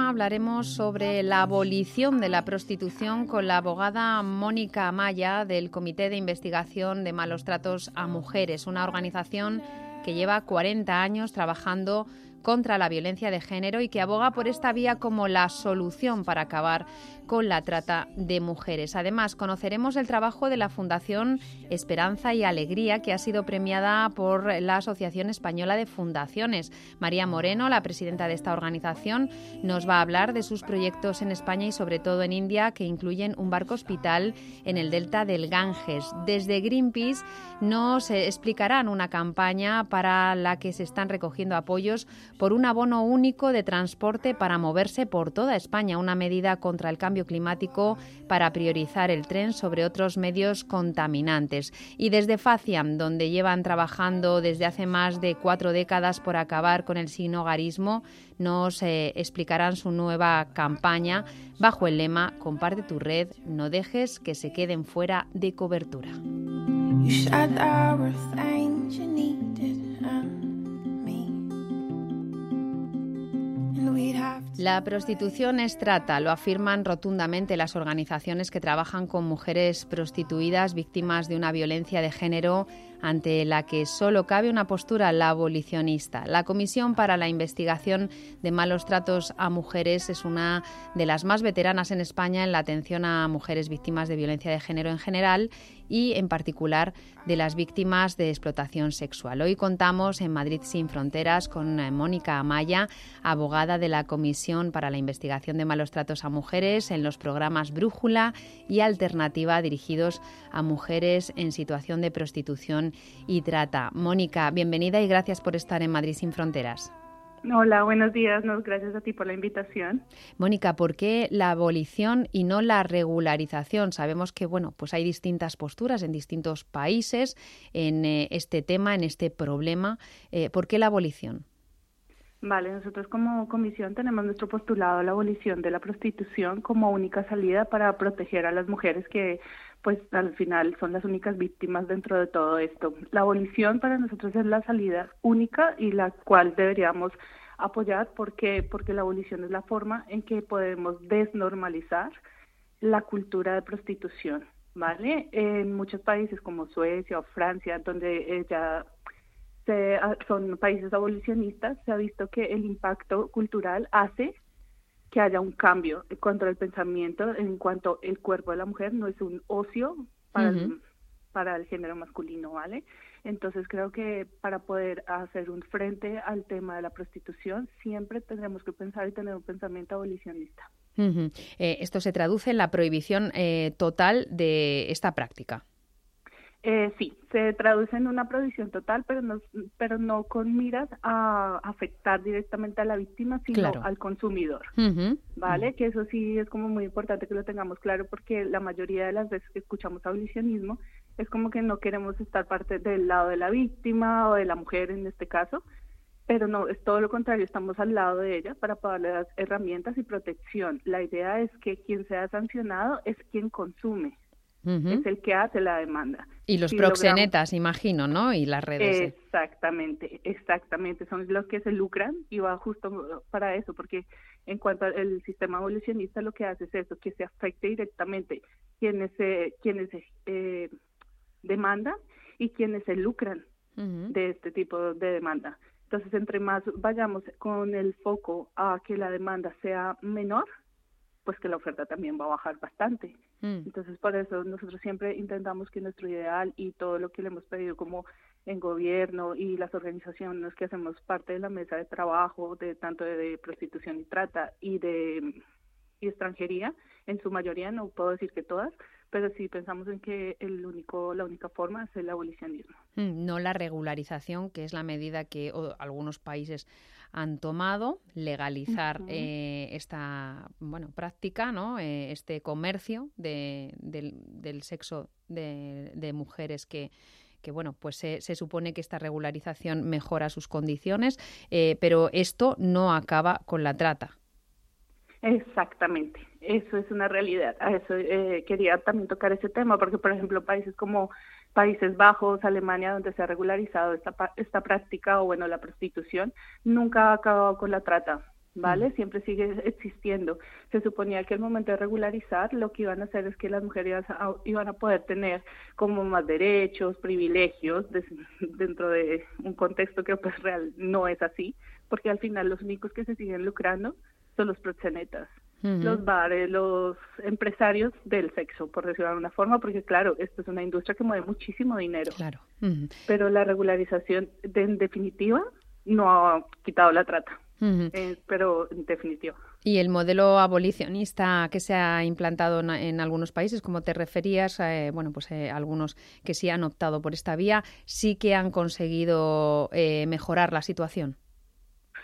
Hablaremos sobre la abolición de la prostitución con la abogada Mónica Amaya del Comité de Investigación de Malos Tratos a Mujeres, una organización que lleva 40 años trabajando contra la violencia de género y que aboga por esta vía como la solución para acabar con la trata de mujeres. Además, conoceremos el trabajo de la Fundación Esperanza y Alegría, que ha sido premiada por la Asociación Española de Fundaciones. María Moreno, la presidenta de esta organización, nos va a hablar de sus proyectos en España y sobre todo en India, que incluyen un barco hospital en el delta del Ganges. Desde Greenpeace nos explicarán una campaña para la que se están recogiendo apoyos por un abono único de transporte para moverse por toda España, una medida contra el cambio climático para priorizar el tren sobre otros medios contaminantes. Y desde Faciam, donde llevan trabajando desde hace más de cuatro décadas por acabar con el sinogarismo, nos eh, explicarán su nueva campaña bajo el lema Comparte tu red, no dejes que se queden fuera de cobertura. La prostitución es trata, lo afirman rotundamente las organizaciones que trabajan con mujeres prostituidas víctimas de una violencia de género ante la que solo cabe una postura, la abolicionista. La Comisión para la Investigación de Malos Tratos a Mujeres es una de las más veteranas en España en la atención a mujeres víctimas de violencia de género en general y en particular de las víctimas de explotación sexual. Hoy contamos en Madrid sin Fronteras con eh, Mónica Amaya, abogada de la Comisión para la Investigación de Malos Tratos a Mujeres en los programas Brújula y Alternativa dirigidos a mujeres en situación de prostitución y trata. Mónica, bienvenida y gracias por estar en Madrid sin Fronteras. Hola, buenos días. gracias a ti por la invitación. Mónica, ¿por qué la abolición y no la regularización? Sabemos que bueno, pues hay distintas posturas en distintos países en eh, este tema, en este problema. Eh, ¿Por qué la abolición? Vale, nosotros como comisión tenemos nuestro postulado la abolición de la prostitución como única salida para proteger a las mujeres que pues al final son las únicas víctimas dentro de todo esto. La abolición para nosotros es la salida única y la cual deberíamos apoyar porque porque la abolición es la forma en que podemos desnormalizar la cultura de prostitución, ¿vale? En muchos países como Suecia o Francia, donde ya ah, son países abolicionistas, se ha visto que el impacto cultural hace que haya un cambio en cuanto al pensamiento, en cuanto el cuerpo de la mujer no es un ocio para, el, para el género masculino, ¿vale? Entonces creo que para poder hacer un frente al tema de la prostitución siempre tendremos que pensar y tener un pensamiento abolicionista. Eh, esto se traduce en la prohibición eh, total de esta práctica. Eh, sí, se traduce en una prohibición total, pero no, pero no con miras a afectar directamente a la víctima, sino al consumidor. ¿Vale? Que eso sí es como muy importante que lo tengamos claro, porque la mayoría de las veces que escuchamos abolicionismo es como que no queremos estar parte del lado de la víctima o de la mujer en este caso, pero no, es todo lo contrario, estamos al lado de ella para darle las herramientas y protección. La idea es que quien sea sancionado es quien consume, es el que hace la demanda. Y los proxenetas, imagino, ¿no? Y las redes. Exactamente, exactamente. Son los que se lucran y va justo para eso, porque en cuanto al sistema evolucionista lo que hace es eso, que se afecte directamente quienes se, quienes se eh, demandan y quienes se lucran de este tipo de demanda. Entonces, entre más vayamos con el foco a que la demanda sea menor, pues que la oferta también va a bajar bastante. Mm. Entonces, por eso nosotros siempre intentamos que nuestro ideal y todo lo que le hemos pedido como en gobierno y las organizaciones que hacemos parte de la mesa de trabajo, de tanto de, prostitución y trata y de y extranjería, en su mayoría, no puedo decir que todas, pero sí pensamos en que el único, la única forma es el abolicionismo. Mm, no la regularización, que es la medida que algunos países han tomado, legalizar eh, esta bueno, práctica, ¿no? Eh, este comercio de, del, sexo de, mujeres que, que bueno, pues se, supone que esta regularización mejora sus condiciones, eh, pero esto no acaba con la trata. Exactamente, eso es una realidad. A eso eh, quería también tocar ese tema, porque por ejemplo países como Países Bajos, Alemania, donde se ha regularizado esta, esta práctica o bueno, la prostitución, nunca ha acabado con la trata. ¿Vale? Siempre sigue existiendo. Se suponía que al momento de regularizar lo que iban a hacer es que las mujeres iban a poder tener como más derechos, privilegios dentro de un contexto que pues real no es así, porque al final los únicos que se siguen lucrando son los proxenetas, los bares, los empresarios del sexo, por decirlo de alguna forma, porque claro, esto es una industria que mueve muchísimo dinero. Claro. Pero la regularización, en definitiva, no ha quitado la trata. Eh, pero en definitiva. Y el modelo abolicionista que se ha implantado en, algunos países, como te referías, eh, bueno, pues eh, algunos que sí han optado por esta vía, sí que han conseguido mejorar la situación.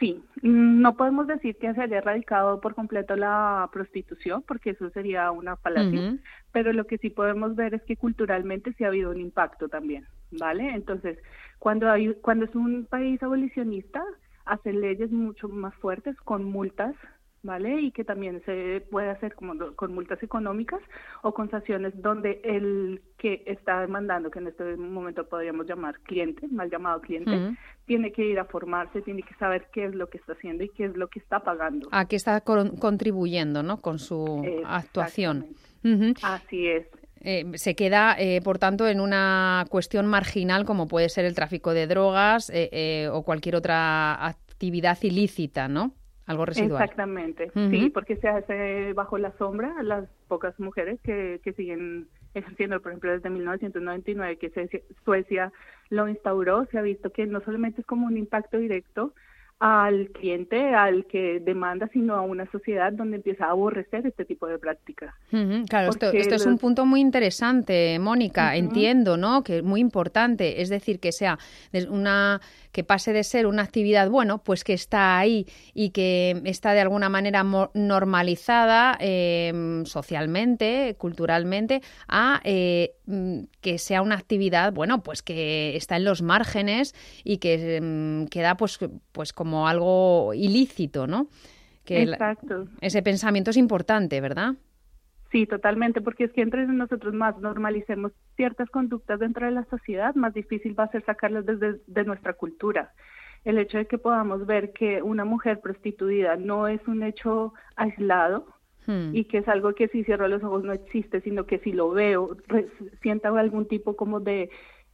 Sí, no podemos decir que se haya erradicado por completo la prostitución, porque eso sería una falacia, pero lo que sí podemos ver es que culturalmente sí ha habido un impacto también, ¿vale? Entonces, cuando hay, cuando es un país abolicionista, hace leyes mucho más fuertes con multas ¿vale? Y que también se puede hacer como con multas económicas o con sanciones donde el que está demandando, que en este momento podríamos llamar cliente, mal llamado cliente, tiene que ir a formarse, tiene que saber qué es lo que está haciendo y qué es lo que está pagando. A qué está contribuyendo, ¿no? Con su actuación. Así es. Eh, se queda, eh, por tanto, en una cuestión marginal como puede ser el tráfico de drogas eh, o cualquier otra actividad ilícita, ¿no? Algo residual. Exactamente, sí, porque se hace bajo la sombra las pocas mujeres que, que siguen ejerciendo, por ejemplo, desde 1999 que Suecia lo instauró, se ha visto que no solamente es como un impacto directo, al cliente, al que demanda, sino a una sociedad donde empieza a aborrecer este tipo de prácticas. claro, esto, es un punto muy interesante, Mónica. Entiendo, ¿no? Que es muy importante, es decir, que sea una que pase de ser una actividad, bueno, pues que está ahí y que está de alguna manera normalizada em, socialmente, culturalmente, a eh, que sea una actividad, bueno, pues que está en los márgenes y que em, queda pues, pues como algo ilícito, ¿no? Que Exacto. ese pensamiento es importante, ¿verdad? Sí, totalmente, porque es que entre nosotros más normalicemos ciertas conductas dentro de la sociedad, más difícil va a ser sacarlas desde de nuestra cultura. El hecho de que podamos ver que una mujer prostituida no es un hecho aislado hmm. y que es algo que si cierro los ojos no existe, sino que si lo veo, sienta algún tipo como de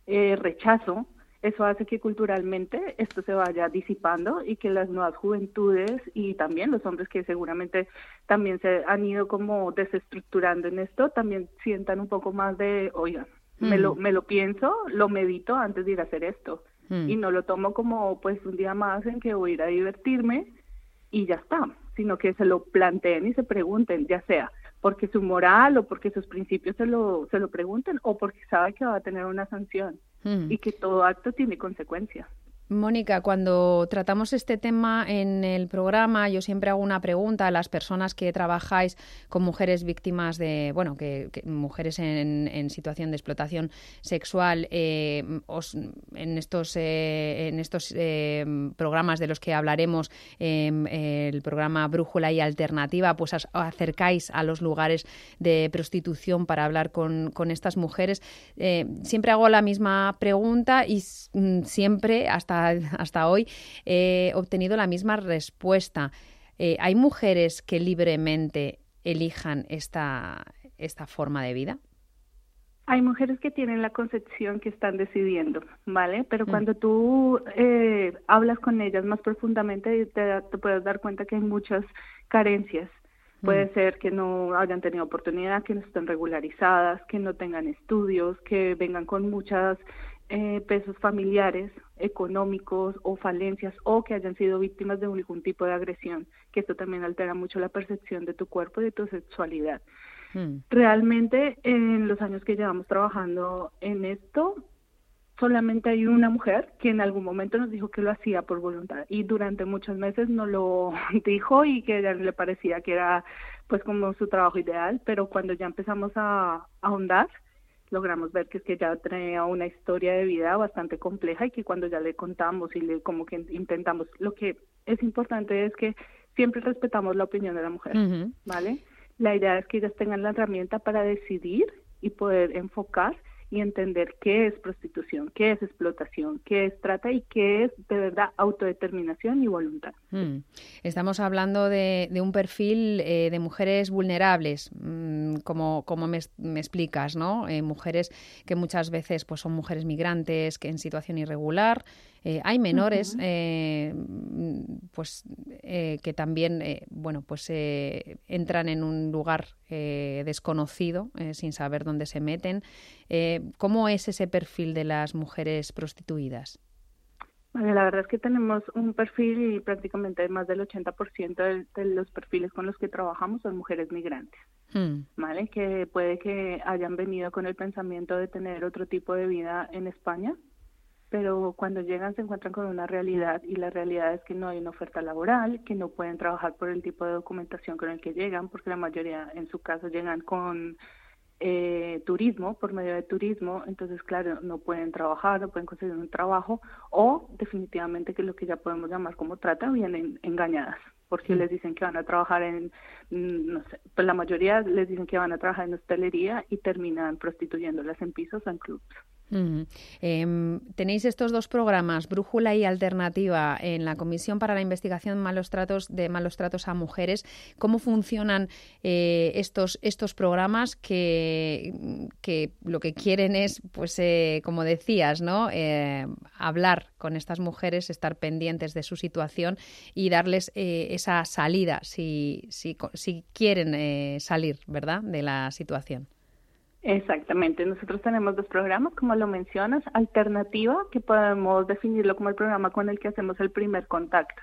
eh, rechazo, eso hace que culturalmente esto se vaya disipando y que las nuevas juventudes y también los hombres que seguramente también se han ido como desestructurando en esto, también sientan un poco más de, oigan, me, lo, mm. me lo pienso, lo medito antes de ir a hacer esto. Mm. Y no lo tomo como pues un día más en que voy a ir a divertirme y ya está, sino que se lo planteen y se pregunten, ya sea porque su moral o porque sus principios se lo, se lo pregunten o porque sabe que va a tener una sanción. Mm. y que todo acto tiene consecuencias. Mónica, cuando tratamos este tema en el programa, yo siempre hago una pregunta a las personas que trabajáis con mujeres víctimas de, bueno, que, mujeres en, situación de explotación sexual, eh, en estos, eh, en estos eh, programas de los que hablaremos, em, el programa Brújula y Alternativa, pues os acercáis a los lugares de prostitución para hablar con, estas mujeres. siempre hago la misma pregunta y mm, siempre, hasta hasta, hoy he obtenido la misma respuesta. Eh, ¿Hay mujeres que libremente elijan esta, esta forma de vida? Hay mujeres que tienen la concepción que están decidiendo, ¿vale? Pero mm. cuando tú eh, hablas con ellas más profundamente, te, te, puedes dar cuenta que hay muchas carencias. Puede mm. ser que no hayan tenido oportunidad, que no estén regularizadas, que no tengan estudios, que vengan con muchas eh, pesos familiares, económicos o falencias o que hayan sido víctimas de algún tipo de agresión, que esto también altera mucho la percepción de tu cuerpo y de tu sexualidad. Hmm. Realmente en los años que llevamos trabajando en esto, solamente hay una mujer que en algún momento nos dijo que lo hacía por voluntad y durante muchos meses no lo dijo y que a le parecía que era pues como su trabajo ideal, pero cuando ya empezamos a, ahondar, logramos ver que es que ya tenía una historia de vida bastante compleja y que cuando ya le contamos y le como que intentamos, lo que es importante es que siempre respetamos la opinión de la mujer, ¿vale? La idea es que ellas tengan la herramienta para decidir y poder enfocar y entender qué es prostitución, qué es explotación, qué es trata y qué es de verdad autodeterminación y voluntad. Hmm. Estamos hablando de, un perfil eh, de mujeres vulnerables, mm, como, como me, explicas, ¿no? Eh, mujeres que muchas veces pues, son mujeres migrantes, que en situación irregular, eh, hay menores, eh, pues eh, que también, bueno, pues entran en un lugar desconocido, sin saber dónde se meten. ¿Cómo es ese perfil de las mujeres prostituidas? la verdad es que tenemos un perfil y prácticamente más del 80% de, de los perfiles con los que trabajamos son mujeres migrantes, hmm. ¿vale? Que puede que hayan venido con el pensamiento de tener otro tipo de vida en España, pero cuando llegan se encuentran con una realidad y la realidad es que no hay una oferta laboral, que no pueden trabajar por el tipo de documentación con el que llegan, porque la mayoría en su caso llegan con eh, turismo, por medio de turismo, entonces claro, no pueden trabajar, no pueden conseguir un trabajo o definitivamente que lo que ya podemos llamar como trata vienen engañadas porque les dicen que van a trabajar en, mm, no sé, pues la mayoría les dicen que van a trabajar en hostelería y terminan prostituyéndolas en pisos o en clubs. Em, tenéis estos dos programas, Brújula y Alternativa, en la Comisión para la Investigación de Malos Tratos, de malos tratos a Mujeres. ¿Cómo funcionan eh, estos, estos programas que, que, lo que quieren es, pues, eh, como decías, ¿no? Eh, hablar con estas mujeres, estar pendientes de su situación y darles esa salida si, si, si quieren salir, ¿verdad?, de la situación. Exactamente, nosotros tenemos dos programas, como lo mencionas, alternativa, que podemos definirlo como el programa con el que hacemos el primer contacto.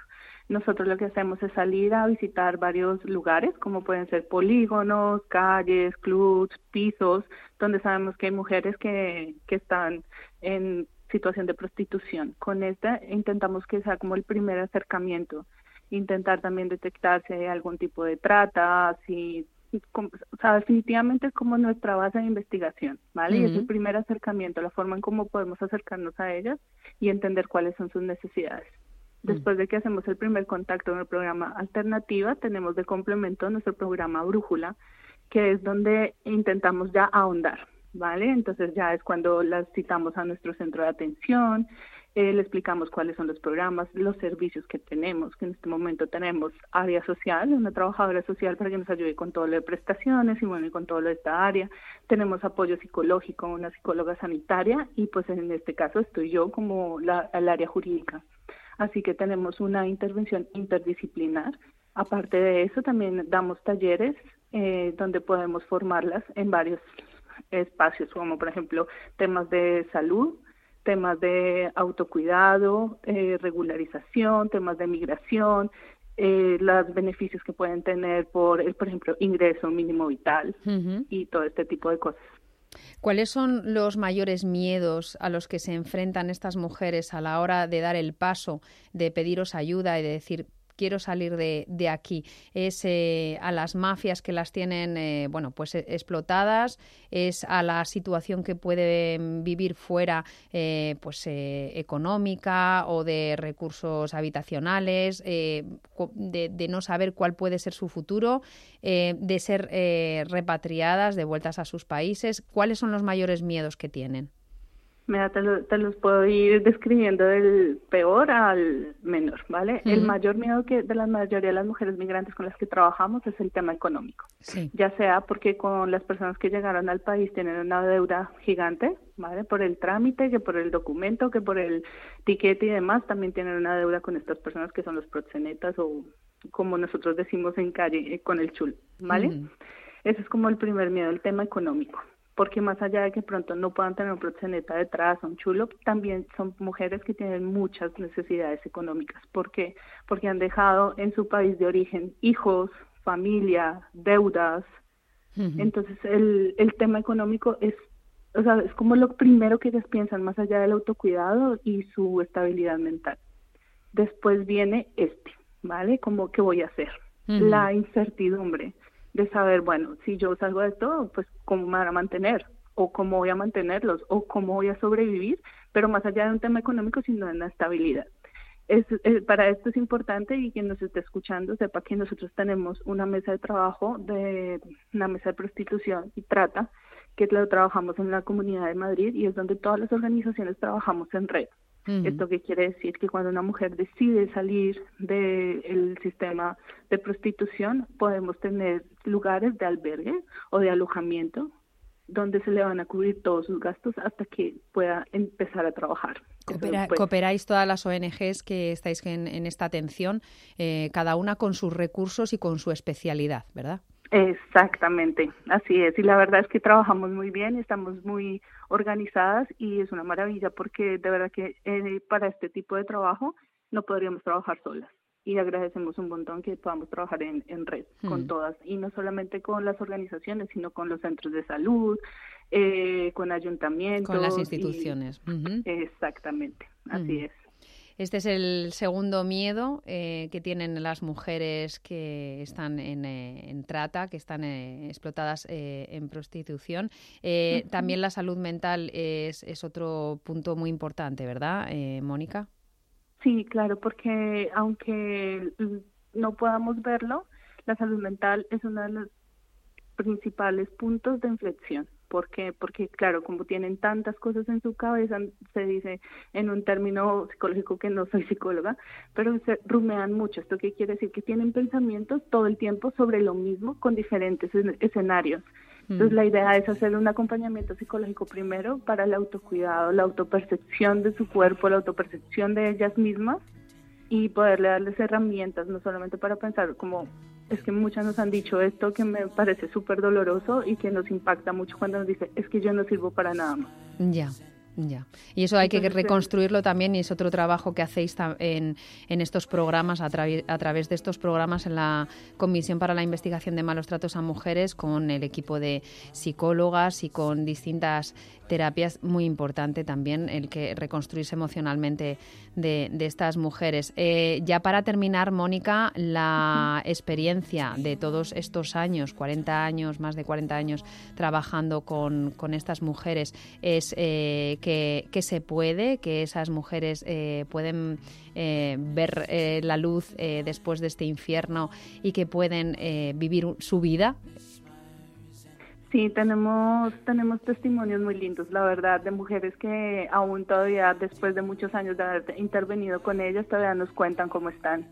Nosotros lo que hacemos es salir a visitar varios lugares, como pueden ser polígonos, calles, clubs, pisos, donde sabemos que hay mujeres que, que están en situación de prostitución. Con esta intentamos que sea como el primer acercamiento, intentar también detectar si hay algún tipo de trata, si o sea, definitivamente es como nuestra base de investigación, ¿vale? Y es el primer acercamiento, la forma en cómo podemos acercarnos a ellas y entender cuáles son sus necesidades. Mm. Después de que hacemos el primer contacto en el programa Alternativa, tenemos de complemento nuestro programa Brújula, que es donde intentamos ya ahondar, ¿vale? Entonces ya es cuando las citamos a nuestro centro de atención, eh, le explicamos cuáles son los programas, los servicios que tenemos, que en este momento tenemos área social, una trabajadora social para que nos ayude con todo lo de prestaciones y bueno, con todo lo de esta área. Tenemos apoyo psicológico, una psicóloga sanitaria y pues en este caso estoy yo como la, el área jurídica. Así que tenemos una intervención interdisciplinar. Aparte de eso, también damos talleres eh, donde podemos formarlas en varios espacios, como por ejemplo temas de salud, temas de autocuidado, eh, regularización, temas de migración, eh, los beneficios que pueden tener por, el, por ejemplo, ingreso mínimo vital y todo este tipo de cosas. ¿Cuáles son los mayores miedos a los que se enfrentan estas mujeres a la hora de dar el paso, de pediros ayuda y de decir, quiero salir de, de aquí. Es eh, a las mafias que las tienen, eh, bueno, pues eh, explotadas, es a la situación que pueden vivir fuera, pues económica o de recursos habitacionales, de, de, no saber cuál puede ser su futuro, de ser repatriadas, devueltas a sus países. ¿Cuáles son los mayores miedos que tienen? Mira, te, los puedo ir describiendo del peor al menor, ¿vale? El mayor miedo que de la mayoría de las mujeres migrantes con las que trabajamos es el tema económico. Ya sea porque con las personas que llegaron al país tienen una deuda gigante, ¿vale? Por el trámite, que por el documento, que por el tiquete y demás, también tienen una deuda con estas personas que son los proxenetas o como nosotros decimos en calle, eh, con el chul, ¿vale? Ese es como el primer miedo, el tema económico porque más allá de que pronto no puedan tener un proxeneta detrás, un chulo, también son mujeres que tienen muchas necesidades económicas. ¿Por qué? Porque han dejado en su país de origen hijos, familia, deudas, Entonces, el, el tema económico es, o sea, es como lo primero que ellas piensan, más allá del autocuidado y su estabilidad mental. Después viene este, ¿vale? Como, ¿qué voy a hacer? La incertidumbre de saber, bueno, si yo salgo de esto, pues, ¿cómo me van a mantener? o cómo voy a mantenerlos o cómo voy a sobrevivir, pero más allá de un tema económico, sino de la estabilidad. Es, para esto es importante y quien nos esté escuchando sepa que nosotros tenemos una mesa de trabajo, de una mesa de prostitución y trata, que lo trabajamos en la Comunidad de Madrid y es donde todas las organizaciones trabajamos en red. ¿Esto qué quiere decir? Que cuando una mujer decide salir del sistema de prostitución, podemos tener lugares de albergue o de alojamiento donde se le van a cubrir todos sus gastos hasta que pueda empezar a trabajar. cooperáis todas las ONGs que estáis en, esta atención, eh, cada una con sus recursos y con su especialidad, ¿verdad? Exactamente, así es. Y la verdad es que trabajamos muy bien, estamos muy organizadas y es una maravilla porque de verdad que eh, para este tipo de trabajo no podríamos trabajar solas y agradecemos un montón que podamos trabajar en, red con mm. todas y no solamente con las organizaciones sino con los centros de salud eh, con ayuntamientos con las instituciones exactamente así mm. es este es el segundo miedo eh, que tienen las mujeres que están en, eh, trata, que están explotadas en prostitución. También la salud mental es, es, otro punto muy importante, ¿verdad, Mónica? Sí, claro, porque aunque no podamos verlo, la salud mental es uno de los principales puntos de inflexión. ¿Por qué? Porque, claro, como tienen tantas cosas en su cabeza, se dice en un término psicológico que no soy psicóloga, pero se rumean mucho. ¿Esto qué quiere decir? Que tienen pensamientos todo el tiempo sobre lo mismo con diferentes escenarios. Entonces la idea es hacer un acompañamiento psicológico primero para el autocuidado, la autopercepción de su cuerpo, la autopercepción de ellas mismas y poderle darles herramientas, no solamente para pensar como es que muchas nos han dicho esto que me parece súper doloroso y que nos impacta mucho cuando nos dice es que yo no sirvo para nada más. Ya. Ya. Y eso hay que reconstruirlo también y es otro trabajo que hacéis en, en estos programas, a, a, través de estos programas en la Comisión para la Investigación de Malos Tratos a Mujeres con el equipo de psicólogas y con distintas terapias. Muy importante también el que reconstruirse emocionalmente de, estas mujeres. Eh, ya para terminar, Mónica, la experiencia de todos estos años, 40 años, más de 40 años trabajando con, con estas mujeres, es eh, que, se puede, que esas mujeres eh, pueden eh, ver eh, la luz después de este infierno y que pueden vivir su vida? Sí, tenemos, tenemos testimonios muy lindos, la verdad, de mujeres que aún todavía, después de muchos años de haber intervenido con ellas, todavía nos cuentan cómo están,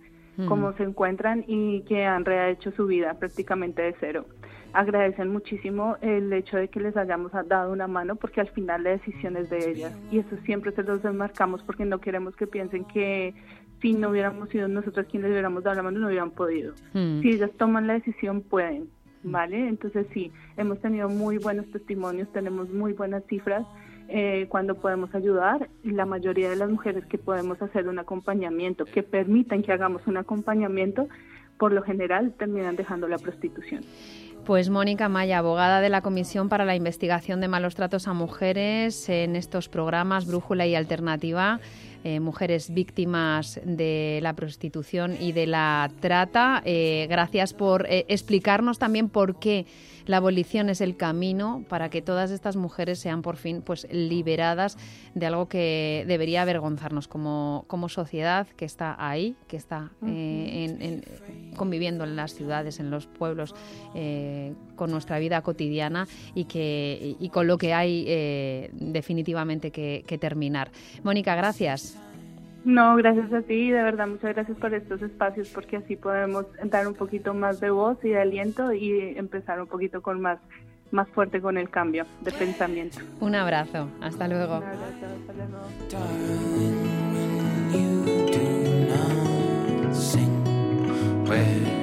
cómo mm. se encuentran y que han rehecho su vida prácticamente de cero agradecen muchísimo el hecho de que les hayamos dado una mano porque al final la decisión es de ellas y eso siempre se los demarcamos porque no queremos que piensen que si no hubiéramos sido nosotros quienes les hubiéramos dado la mano no hubieran podido. Hmm. Si ellas toman la decisión pueden, ¿vale? Entonces sí, hemos tenido muy buenos testimonios, tenemos muy buenas cifras. Eh, cuando podemos ayudar, la mayoría de las mujeres que podemos hacer un acompañamiento, que permitan que hagamos un acompañamiento, por lo general terminan dejando la prostitución. Pues Mónica Maya, abogada de la Comisión para la Investigación de Malos Tratos a Mujeres en estos programas Brújula y Alternativa. Eh, mujeres víctimas de la prostitución y de la trata. Eh, gracias por eh, explicarnos también por qué la abolición es el camino para que todas estas mujeres sean por fin pues liberadas de algo que debería avergonzarnos como, como sociedad que está ahí, que está en, conviviendo en las ciudades, en los pueblos, con nuestra vida cotidiana y, que, y con lo que hay definitivamente que terminar. Mónica, gracias. No, gracias a ti, de verdad, muchas gracias por estos espacios porque así podemos dar un poquito más de voz y de aliento y empezar un poquito con más, más fuerte con el cambio de pensamiento. Un abrazo, hasta luego. Un abrazo, hasta luego.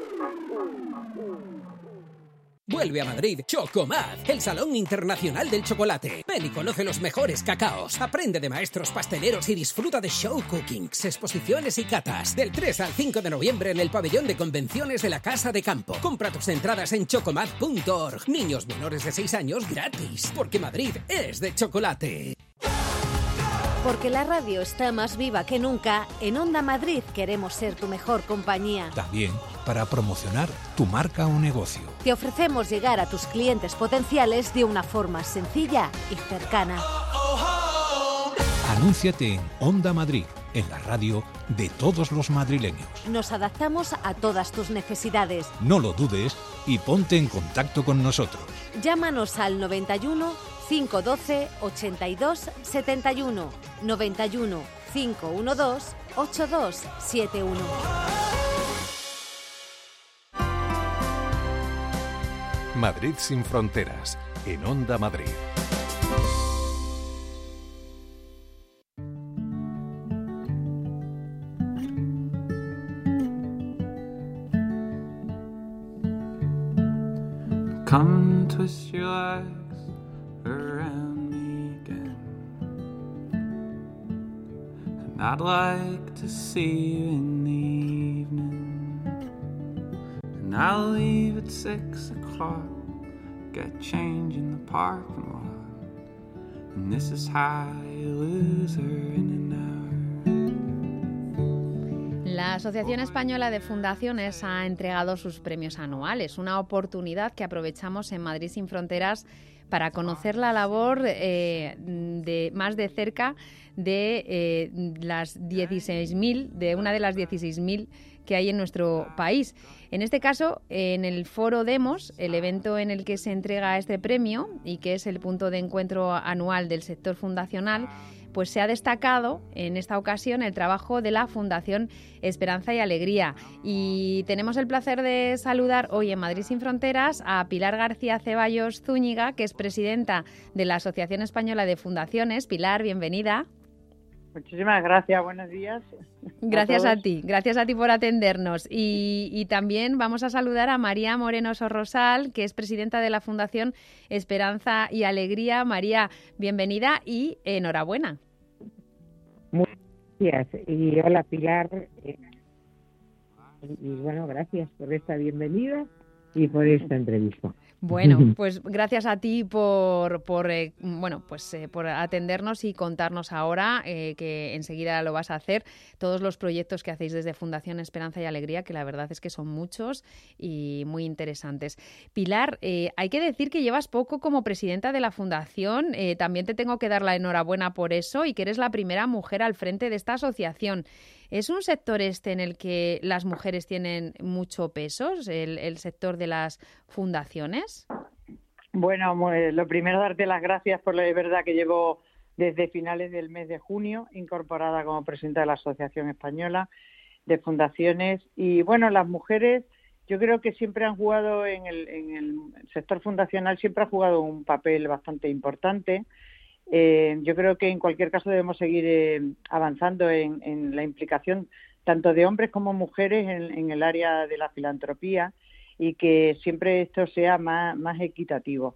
Vuelve a Madrid Chocomad, el Salón Internacional del Chocolate. Ven y conoce los mejores cacaos. Aprende de maestros pasteleros y disfruta de show cookings, exposiciones y catas. Del 3 al 5 de noviembre en el pabellón de convenciones de la Casa de Campo. Compra tus entradas en chocomad.org. Niños menores de 6 años gratis, porque Madrid es de chocolate. Porque la radio está más viva que nunca, en Onda Madrid queremos ser tu mejor compañía. También para promocionar tu marca o negocio. Te ofrecemos llegar a tus clientes potenciales de una forma sencilla y cercana. Anúnciate en Onda Madrid, en la radio de todos los madrileños. Nos adaptamos a todas tus necesidades. No lo dudes y ponte en contacto con nosotros. Llámanos al 91 512 82 71 91 512 8271. Madrid sin fronteras, en Onda Madrid. Come twist your legs around me again. And I'd like to see you in the. And I'll leave at six o'clock. Get change in the parking lot. And this is how you her in an hour. La Asociación Española de Fundaciones ha entregado sus premios anuales, una oportunidad que aprovechamos en Madrid sin Fronteras para conocer la labor eh, de más de cerca de eh, las 16.000, de una de las 16.000 que hay en nuestro país. En este caso, en el Foro Demos, el evento en el que se entrega este premio y que es el punto de encuentro anual del sector fundacional, pues se ha destacado en esta ocasión el trabajo de la Fundación Esperanza y Alegría. Y tenemos el placer de saludar hoy en Madrid sin Fronteras a Pilar García Ceballos Zúñiga, que es presidenta de la Asociación Española de Fundaciones. Pilar, bienvenida. Muchísimas gracias, buenos días. Gracias a, ti, gracias a ti por atendernos. Y, y, también vamos a saludar a María Moreno Sorrosal, que es presidenta de la Fundación Esperanza y Alegría. María, bienvenida y enhorabuena. Muchas gracias. Y hola Pilar. Y bueno, gracias por esta bienvenida y por esta entrevista. Bueno, pues gracias a ti por, por eh, bueno, pues eh, por atendernos y contarnos ahora eh, que enseguida lo vas a hacer todos los proyectos que hacéis desde Fundación Esperanza y Alegría, que la verdad es que son muchos y muy interesantes. Pilar, hay que decir que llevas poco como presidenta de la fundación. también te tengo que dar la enhorabuena por eso y que eres la primera mujer al frente de esta asociación. ¿Es un sector este en el que las mujeres tienen mucho peso, el, sector de las fundaciones? Bueno, lo primero darte las gracias por la verdad que llevo desde finales del mes de junio incorporada como presidenta de la Asociación Española de Fundaciones. Y bueno, las mujeres yo creo que siempre han jugado en el, en el sector fundacional siempre ha jugado un papel bastante importante eh, yo creo que en cualquier caso debemos seguir eh, avanzando en, la implicación tanto de hombres como mujeres en, el área de la filantropía y que siempre esto sea más, equitativo.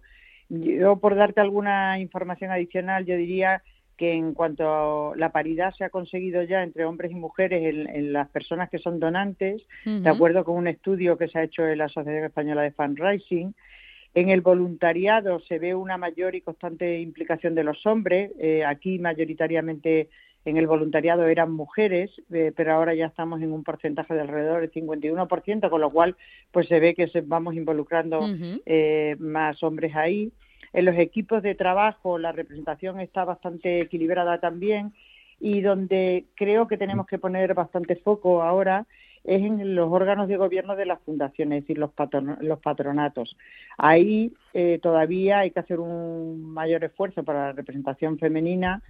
Yo, por darte alguna información adicional, yo diría que en cuanto a la paridad se ha conseguido ya entre hombres y mujeres en, las personas que son donantes, de acuerdo con un estudio que se ha hecho en la Asociación Española de Fundraising, en el voluntariado se ve una mayor y constante implicación de los hombres. Eh, aquí mayoritariamente en el voluntariado eran mujeres, eh, pero ahora ya estamos en un porcentaje de alrededor del 51%, con lo cual pues se ve que se vamos involucrando eh, más hombres ahí. En los equipos de trabajo la representación está bastante equilibrada también y donde creo que tenemos que poner bastante foco ahora es en los órganos de gobierno de las fundaciones, es decir, los, los patronatos. Ahí eh, todavía hay que hacer un mayor esfuerzo para la representación femenina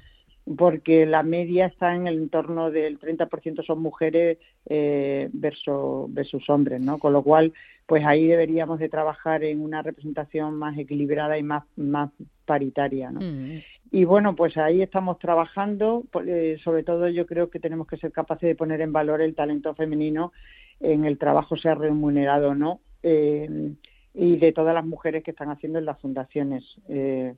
porque la media está en el entorno del 30% son mujeres eh, versus, versus hombres, ¿no? Con lo cual, pues ahí deberíamos de trabajar en una representación más equilibrada y más, más paritaria, ¿no? Mm. Y bueno, pues ahí estamos trabajando, pues, eh, sobre todo yo creo que tenemos que ser capaces de poner en valor el talento femenino en el trabajo, sea remunerado o no, eh, y de todas las mujeres que están haciendo en las fundaciones. Eh,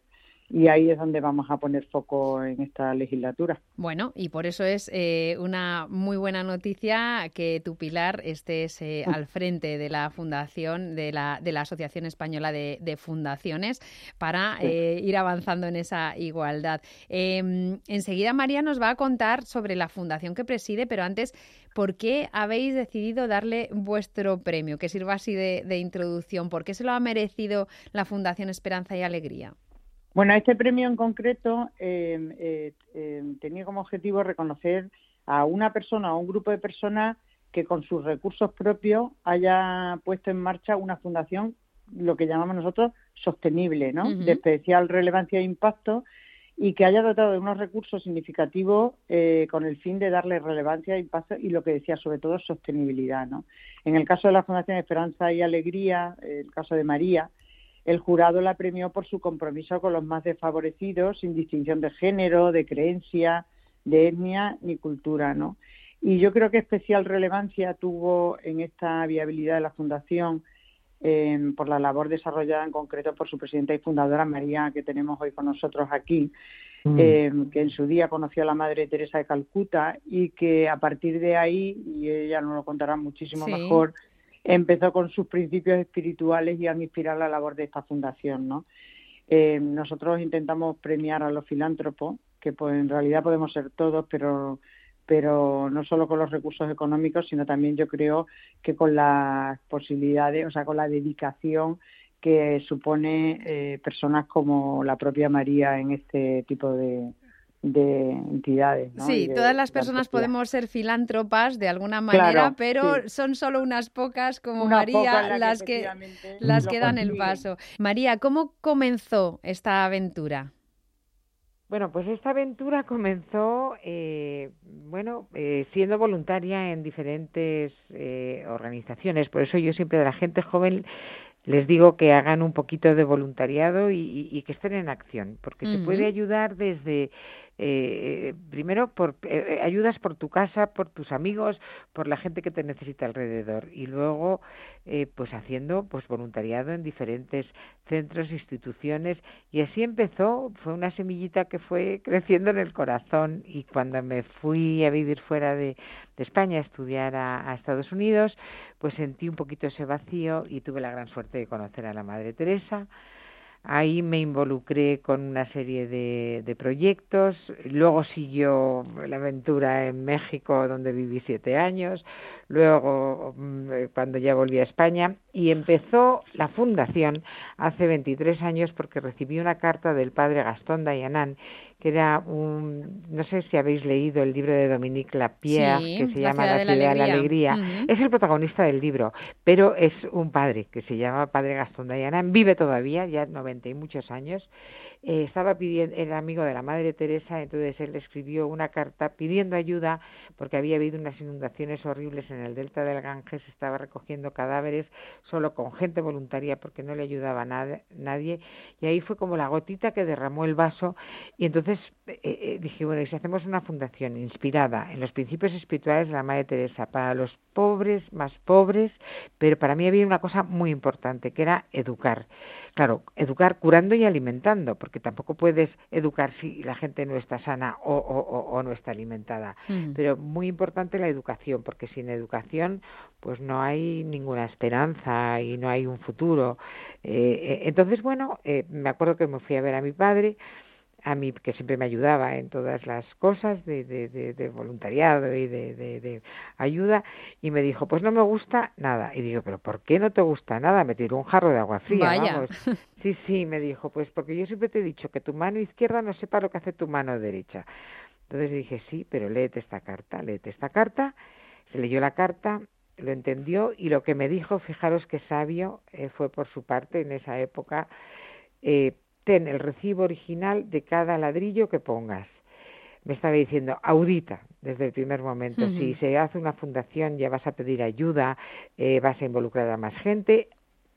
y ahí es donde vamos a poner foco en esta legislatura. Bueno, y por eso es eh, una muy buena noticia que tu Pilar estés eh, mm. al frente de la fundación, de la, de la Asociación Española de, Fundaciones, para eh, ir avanzando en esa igualdad. Em, enseguida María nos va a contar sobre la fundación que preside, pero antes, ¿por qué habéis decidido darle vuestro premio? Que sirva así de, de introducción. ¿Por qué se lo ha merecido la Fundación Esperanza y Alegría? Bueno, este premio en concreto em, eh, em, tenía como objetivo reconocer a una persona o un grupo de personas que con sus recursos propios haya puesto en marcha una fundación, lo que llamamos nosotros sostenible, ¿no? De especial relevancia e impacto y que haya dotado de unos recursos significativos eh, con el fin de darle relevancia e impacto y lo que decía sobre todo sostenibilidad, ¿no? En el caso de la Fundación Esperanza y Alegría, el caso de María, el jurado la premió por su compromiso con los más desfavorecidos, sin distinción de género, de creencia, de etnia ni cultura, ¿no? Y yo creo que especial relevancia tuvo en esta viabilidad de la Fundación em, por la labor desarrollada en concreto por su presidenta y fundadora María, que tenemos hoy con nosotros aquí, mm. em, que en su día conoció a la Madre Teresa de Calcuta y que a partir de ahí, y ella nos lo contará muchísimo mejor, empezó con sus principios espirituales y han inspirado la labor de esta fundación, ¿no? Eh, nosotros intentamos premiar a los filántropos, que pues, en realidad podemos ser todos, pero pero no solo con los recursos económicos, sino también yo creo que con las posibilidades, o sea, con la dedicación que supone eh, personas como la propia María en este tipo de, de entidades. Sí, todas las personas podemos ser filántropas de alguna manera, pero son solo unas pocas como María las que, las que dan el paso. María, ¿cómo comenzó esta aventura? Bueno, pues esta aventura comenzó, eh, bueno, eh, siendo voluntaria en diferentes eh, organizaciones. Por eso yo siempre de la gente joven les digo que hagan un poquito de voluntariado y, que estén en acción, porque se puede ayudar desde eh, primero por eh, ayudas por tu casa, por tus amigos, por la gente que te necesita alrededor. Y luego eh, pues haciendo pues voluntariado en diferentes centros, instituciones. Y así empezó, fue una semillita que fue creciendo en el corazón. Y cuando me fui a vivir fuera de, España a estudiar a, a Estados Unidos, pues sentí un poquito ese vacío y tuve la gran suerte de conocer a la Madre Teresa Ahí me involucré con una serie de, de, proyectos. Luego siguió la aventura en México, donde viví siete años. Luego, mm, eh, cuando ya volví a España, y empezó la fundación hace 23 años porque recibí una carta del padre Gastón Dayanán que era un, no sé si habéis leído el libro de Dominique Lapierre, que se llama La ciudad de la alegría. Es el protagonista del libro, pero es un padre que se llama Padre Gastón Dayanán, vive todavía, ya 90 y muchos años, eh, estaba pidiendo, era amigo de la Madre Teresa, entonces él le escribió una carta pidiendo ayuda porque había habido unas inundaciones horribles en el delta del Ganges, estaba recogiendo cadáveres solo con gente voluntaria porque no le ayudaba a nadie y ahí fue como la gotita que derramó el vaso y entonces eh, eh, dije, bueno, y si hacemos una fundación inspirada en los principios espirituales de la Madre Teresa para los pobres más pobres, pero para mí había una cosa muy importante que era educar. Claro, educar curando y alimentando, porque tampoco puedes educar si la gente no está sana o, o, no está alimentada. Mm. Pero muy importante la educación, porque sin educación pues no hay ninguna esperanza y no hay un futuro. Eh, eh, entonces, bueno, eh, me acuerdo que me fui a ver a mi padre, a mí que siempre me ayudaba en todas las cosas de, de, de, voluntariado y de, de, ayuda y me dijo pues no me gusta nada y digo pero ¿por qué no te gusta nada? me tiró un jarro de agua fría vamos. Sí sí me dijo pues porque yo siempre te he dicho que tu mano izquierda no sepa lo que hace tu mano derecha entonces dije sí pero léete esta carta léete esta carta se leyó la carta lo entendió y lo que me dijo, fijaros que sabio eh, fue por su parte en esa época, eh, ten el recibo original de cada ladrillo que pongas. Me estaba diciendo, audita desde el primer momento. Si se hace una fundación ya vas a pedir ayuda, eh, vas a involucrar a más gente,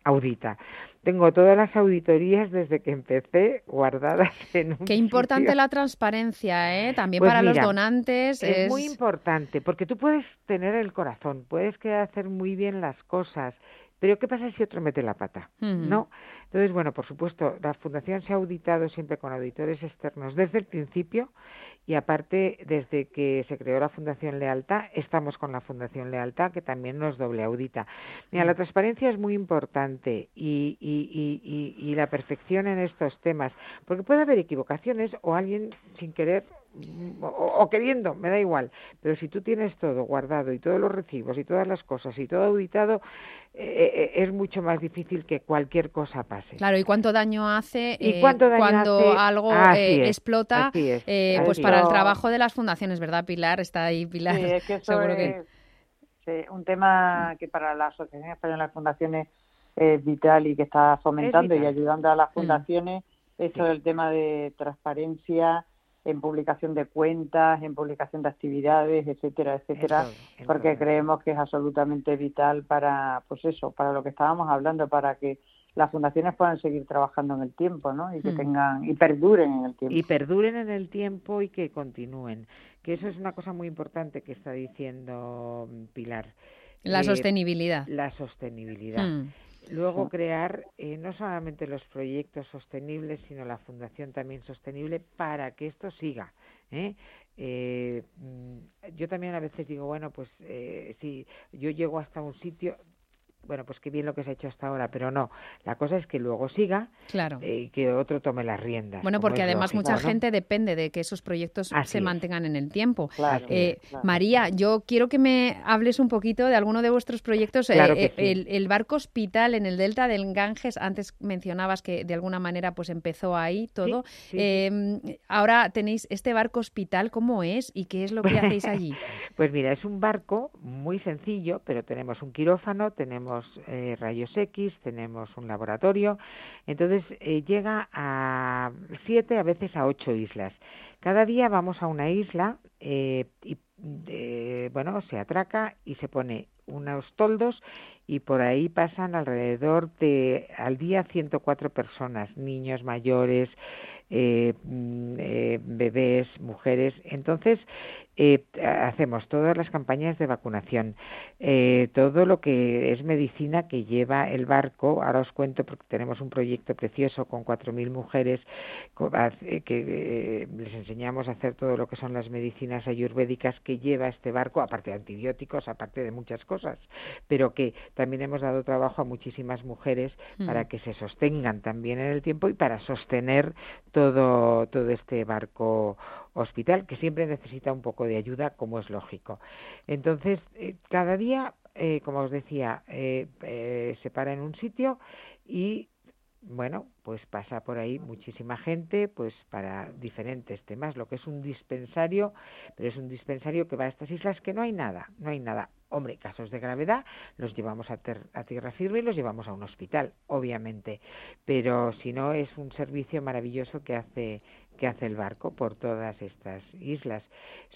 audita. Tengo todas las auditorías desde que empecé guardadas en un Qué importante la transparencia, ¿eh? También Pues para los donantes. Es, Es, muy importante, porque tú puedes tener el corazón, puedes querer hacer muy bien las cosas, pero ¿qué pasa si otro mete la pata? ¿No? Entonces, bueno, por supuesto, la Fundación se ha auditado siempre con auditores externos desde el principio y aparte, desde que se creó la Fundación Lealtad, estamos con la Fundación Lealtad, que también nos doble audita. Mira, la transparencia es muy importante y, y, y, la perfección en estos temas, porque puede haber equivocaciones o alguien sin querer mm, o, o queriendo, me da igual, pero si tú tienes todo guardado y todos los recibos y todas las cosas y todo auditado, eh, eh, es mucho más difícil que cualquier cosa pase. Claro, ¿y cuánto daño hace ¿Y eh, cuánto daño cuando hace? algo eh, es, explota? es, eh, pues es. Para el trabajo de las fundaciones, ¿verdad, Pilar? Está ahí, Pilar. Sí, es que eso Seguro que... es sí, un tema que para la Asociación Española de Fundaciones es vital y que está fomentando y ayudando a las Mm. fundaciones. Eso es el tema de transparencia en publicación de cuentas, en publicación de actividades, etcétera, etcétera, porque creemos que es absolutamente vital para, pues eso, para lo que estábamos hablando, para que las fundaciones puedan seguir trabajando en el tiempo, ¿no? Y que Mm. tengan y perduren en el tiempo. y perduren en el tiempo y que continúen. Que eso es una cosa muy importante que está diciendo mm, Pilar. La Eh, sostenibilidad. La sostenibilidad. Mm. Luego crear eh, no solamente los proyectos sostenibles, sino la fundación también sostenible para que esto siga. ¿eh? Eh, yo también a veces digo, bueno, pues eh, si yo llego hasta un sitio, bueno, pues qué bien lo que se ha hecho hasta ahora, pero no. La cosa es que luego siga Claro. eh, y que otro tome las riendas. Bueno, porque además lógico, mucha ¿no? gente depende de que esos proyectos Así se es. mantengan en el tiempo. Claro, Eh, claro. María, yo quiero que me hables un poquito de alguno de vuestros proyectos. eh, eh, sí. el, el barco hospital en el delta del Ganges, antes mencionabas que de alguna manera pues empezó ahí todo. sí, sí. Eh, ahora tenéis este barco hospital, ¿cómo es y qué es lo que hacéis allí? Pues mira, es un barco muy sencillo, pero tenemos un quirófano, tenemos eh, rayos X, tenemos un laboratorio. Entonces eh, llega a siete, a veces a ocho islas. Cada día vamos a una isla eh, y bueno, se atraca y se pone unos toldos y por ahí pasan alrededor de al día 104 personas, niños mayores, mm, bebés, mujeres. Entonces, eh, hacemos todas las campañas de vacunación, eh, todo lo que es medicina que lleva el barco. Ahora os cuento porque tenemos un proyecto precioso con 4.000 mujeres hace- que eh, les enseñamos a hacer todo lo que son las medicinas ayurvédicas que lleva este barco, aparte de antibióticos, aparte de muchas cosas, pero que también hemos dado trabajo a muchísimas mujeres Mm. para que se sostengan también en el tiempo y para sostener todo, todo este barco hospital que siempre necesita un poco de ayuda, como es lógico. Entonces, eh, cada día, eh, como os decía, eh, eh, se para en un sitio y bueno, pues pasa por ahí muchísima gente, pues para diferentes temas, lo que es un dispensario, pero es un dispensario que va a estas islas que no hay nada, no hay nada. Hombre, casos de gravedad los llevamos a, ter- a tierra firme y los llevamos a un hospital, obviamente, pero si no es un servicio maravilloso que hace que hace el barco por todas estas islas.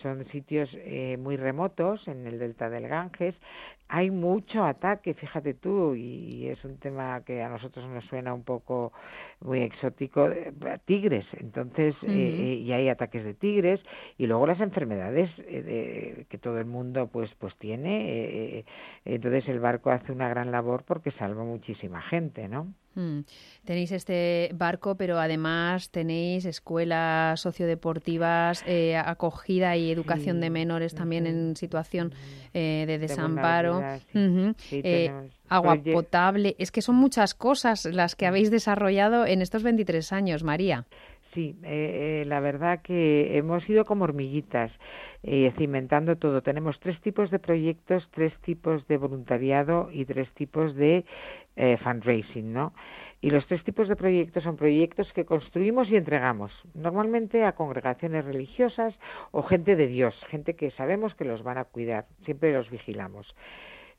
Son sitios eh, muy remotos en el delta del Ganges. Hay mucho ataque, fíjate tú, y es un tema que a nosotros nos suena un poco muy exótico, eh, tigres. Entonces, eh, eh, y hay ataques de tigres y luego las enfermedades eh, de- que todo el mundo pues pues tiene. entonces el barco hace una gran labor porque salva muchísima gente, ¿no? Mm. Tenéis este barco, pero además tenéis escuelas sociodeportivas, eh, acogida y educación de menores también en situación eh, de De desamparo, sí. Sí, Eh, agua potable. Es que son muchas cosas las que habéis desarrollado en estos 23 años, María. Sí, eh, eh, la verdad que hemos ido como hormiguitas, eh, cimentando todo. Tenemos tres tipos de proyectos, tres tipos de voluntariado y tres tipos de eh, fundraising, ¿no? Y los tres tipos de proyectos son proyectos que construimos y entregamos, normalmente a congregaciones religiosas o gente de Dios, gente que sabemos que los van a cuidar, siempre los vigilamos.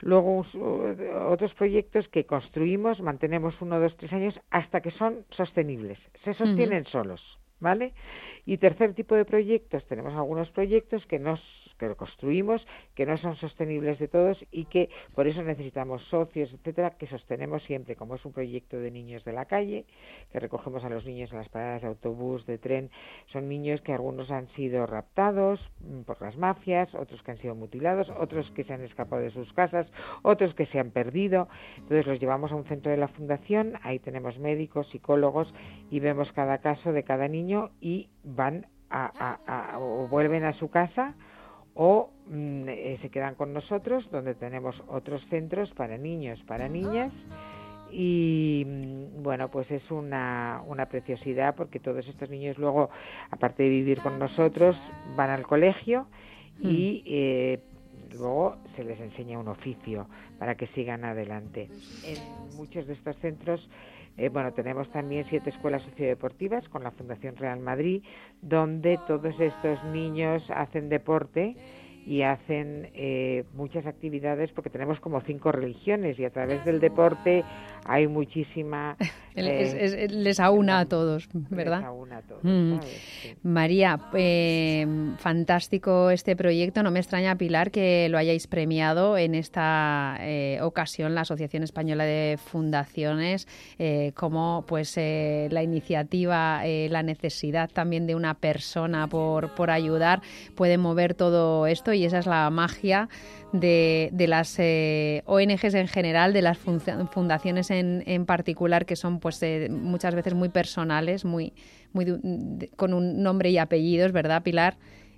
Luego otros proyectos que construimos, mantenemos uno, dos, tres años hasta que son sostenibles, se sostienen solos, ¿vale? Y tercer tipo de proyectos, tenemos algunos proyectos que nos que construimos, que no son sostenibles de todos y que por eso necesitamos socios, etcétera, que sostenemos siempre, como es un proyecto de niños de la calle, que recogemos a los niños en las paradas de autobús, de tren. Son niños que algunos han sido raptados mm, por las mafias, otros que han sido mutilados, otros que se han escapado de sus casas, otros que se han perdido. Entonces los llevamos a un centro de la fundación, ahí tenemos médicos, psicólogos y vemos cada caso de cada niño y van a, o vuelven a su casa o mm, eh, se quedan con nosotros donde tenemos otros centros para niños, para niñas y mm, bueno pues es una, una preciosidad porque todos estos niños luego aparte de vivir con nosotros van al colegio y mm. eh, luego se les enseña un oficio para que sigan adelante en muchos de estos centros eh, bueno, tenemos también siete escuelas sociodeportivas con la Fundación Real Madrid, donde todos estos niños hacen deporte y hacen eh, muchas actividades porque tenemos como cinco religiones y a través del deporte hay muchísima... Eh, les aúna a todos, ¿verdad? Les aúna a todos, mm. María, eh, fantástico este proyecto. No me extraña, Pilar, que lo hayáis premiado en esta ocasión la Asociación Española de Fundaciones, como pues la iniciativa, la necesidad también de una persona por, por ayudar puede mover todo esto y esa es la magia de, las eh, ONGs en general, de las fundaciones en, en particular, que son pues eh, muchas veces muy personales, muy, muy con un nombre y apellidos, ¿verdad, Pilar?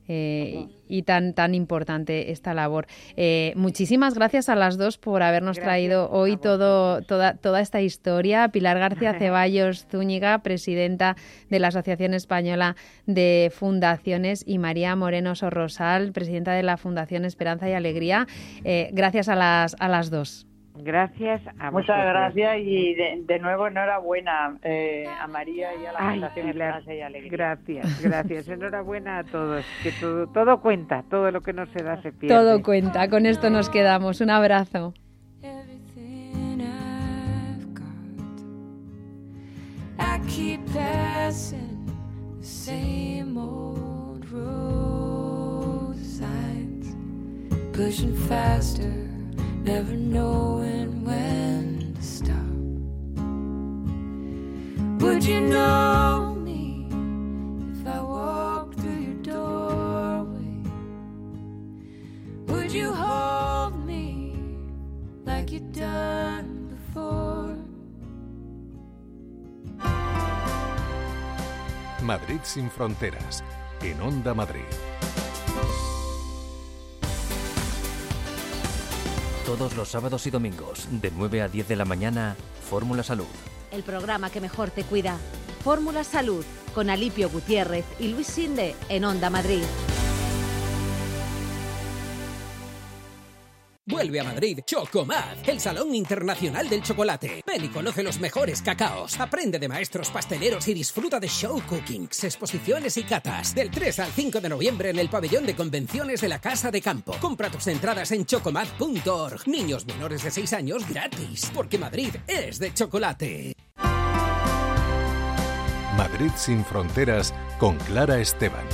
Eh, y tan, tan importante esta labor. Eh, muchísimas gracias a las dos por habernos traído hoy todo, toda, toda esta historia. Pilar García Ceballos Zúñiga, presidenta de la Asociación Española de Fundaciones, y María Moreno Sorrosal, presidenta de la Fundación Esperanza y Alegría. Eh, gracias a las, a las dos. Gracias a Muchas gracias y de, nuevo enhorabuena eh, a María y a la Fundación y Alegría. Gracias, gracias. Enhorabuena a todos. Que todo, todo cuenta, todo lo que no se da se pierde. Todo cuenta. Con esto nos quedamos. Un abrazo. Never knowing when to stop. Would you know me if I walked through your doorway? Would you hold me like you'd done before? Madrid sin fronteras, en Onda Madrid. Todos los sábados y domingos, de 9 a 10 de la mañana, Fórmula Salud. El programa que mejor te cuida. Fórmula Salud, con Alipio Gutiérrez y Luis Sinde, en Onda Madrid. Vuelve a Madrid Chocomad, el Salón Internacional del Chocolate. Ven y conoce los mejores cacaos. Aprende de maestros pasteleros y disfruta de show cookings, exposiciones y catas. Del 3 al 5 de noviembre en el pabellón de convenciones de la Casa de Campo. Compra tus entradas en chocomad.org. Niños menores de 6 años gratis, porque Madrid es de chocolate. Madrid sin fronteras con Clara Esteban.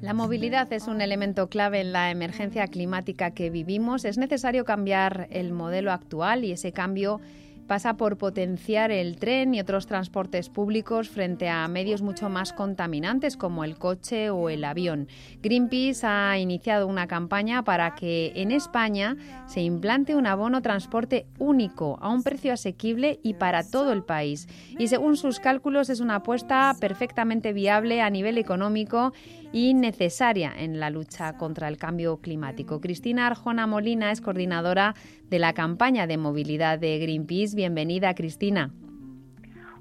La movilidad es un elemento clave en la emergencia climática que vivimos. Es necesario cambiar el modelo actual y ese cambio pasa por potenciar el tren y otros transportes públicos frente a medios mucho más contaminantes como el coche o el avión. Greenpeace ha iniciado una campaña para que en España se implante un abono transporte único a un precio asequible y para todo el país. Y según sus cálculos es una apuesta perfectamente viable a nivel económico y necesaria en la lucha contra el cambio climático. Cristina Arjona Molina es coordinadora de la campaña de movilidad de Greenpeace. Bienvenida, Cristina.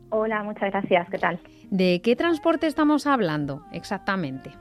Hola, muchas gracias. ¿Qué tal? ¿De qué transporte estamos hablando exactamente?